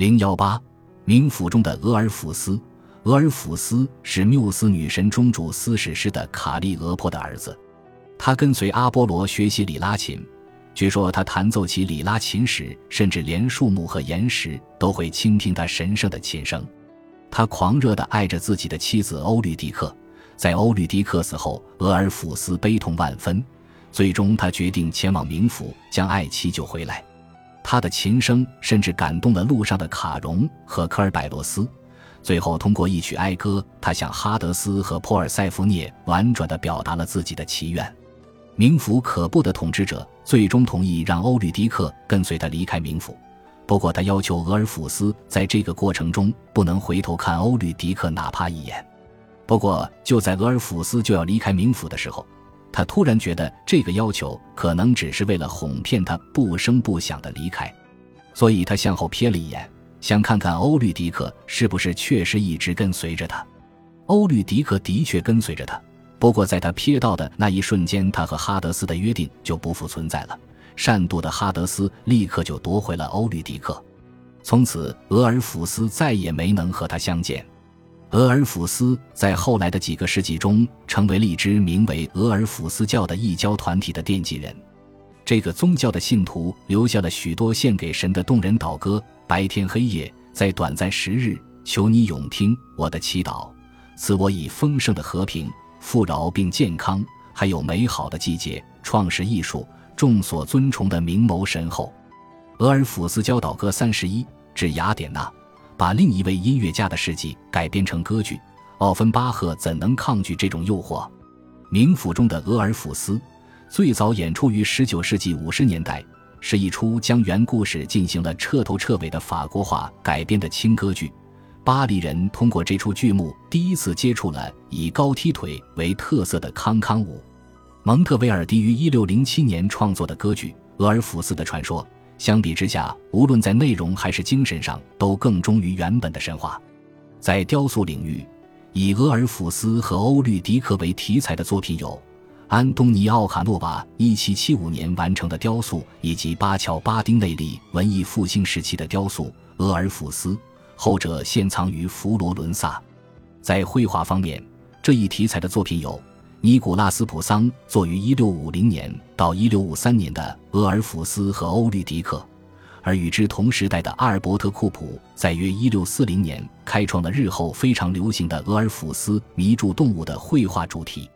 零幺八，冥府中的俄尔甫斯。俄尔甫斯是缪斯女神中主斯史诗的卡利俄坡的儿子，他跟随阿波罗学习里拉琴。据说他弹奏起里拉琴时，甚至连树木和岩石都会倾听他神圣的琴声。他狂热地爱着自己的妻子欧律狄克。在欧律狄克死后，俄尔甫斯悲痛万分。最终，他决定前往冥府，将爱妻救回来。他的琴声甚至感动了路上的卡戎和科尔百罗斯。最后，通过一曲哀歌，他向哈德斯和珀尔塞福涅婉转地表达了自己的祈愿。冥府可怖的统治者最终同意让欧律狄克跟随他离开冥府，不过他要求俄尔甫斯在这个过程中不能回头看欧律狄克哪怕一眼。不过，就在俄尔甫斯就要离开冥府的时候，他突然觉得这个要求可能只是为了哄骗他不声不响的离开，所以他向后瞥了一眼。想看看欧律狄克是不是确实一直跟随着他。欧律狄克的确跟随着他，不过在他瞥到的那一瞬间，他和哈德斯的约定就不复存在了。善妒的哈德斯立刻就夺回了欧律狄克，从此俄尔甫斯再也没能和他相见。俄尔甫斯在后来的几个世纪中，成为了一支名为俄尔甫斯教的异教团体的奠基人。这个宗教的信徒留下了许多献给神的动人祷歌。白天黑夜，在短暂时日，求你永听我的祈祷，赐我以丰盛的和平、富饶并健康，还有美好的季节。创世艺术，众所尊崇的明眸神后，俄尔甫斯教祷歌三十一至雅典娜，把另一位音乐家的事迹改编成歌剧。奥芬巴赫怎能抗拒这种诱惑？冥府中的俄尔甫斯，最早演出于十九世纪五十年代。是一出将原故事进行了彻头彻尾的法国化改编的轻歌剧。巴黎人通过这出剧目第一次接触了以高踢腿为特色的康康舞。蒙特维尔迪于1607年创作的歌剧《俄尔甫斯的传说》，相比之下，无论在内容还是精神上，都更忠于原本的神话。在雕塑领域，以俄尔甫斯和欧律狄克为题材的作品有。安东尼奥·卡诺瓦1775年完成的雕塑，以及巴乔·巴丁内利文艺复兴时期的雕塑《俄尔甫斯》，后者现藏于佛罗伦萨。在绘画方面，这一题材的作品有尼古拉斯·普桑作于1650年到1653年的《俄尔弗斯和欧律狄克》，而与之同时代的阿尔伯特·库普在约1640年开创了日后非常流行的俄尔弗斯迷住动物的绘画主题。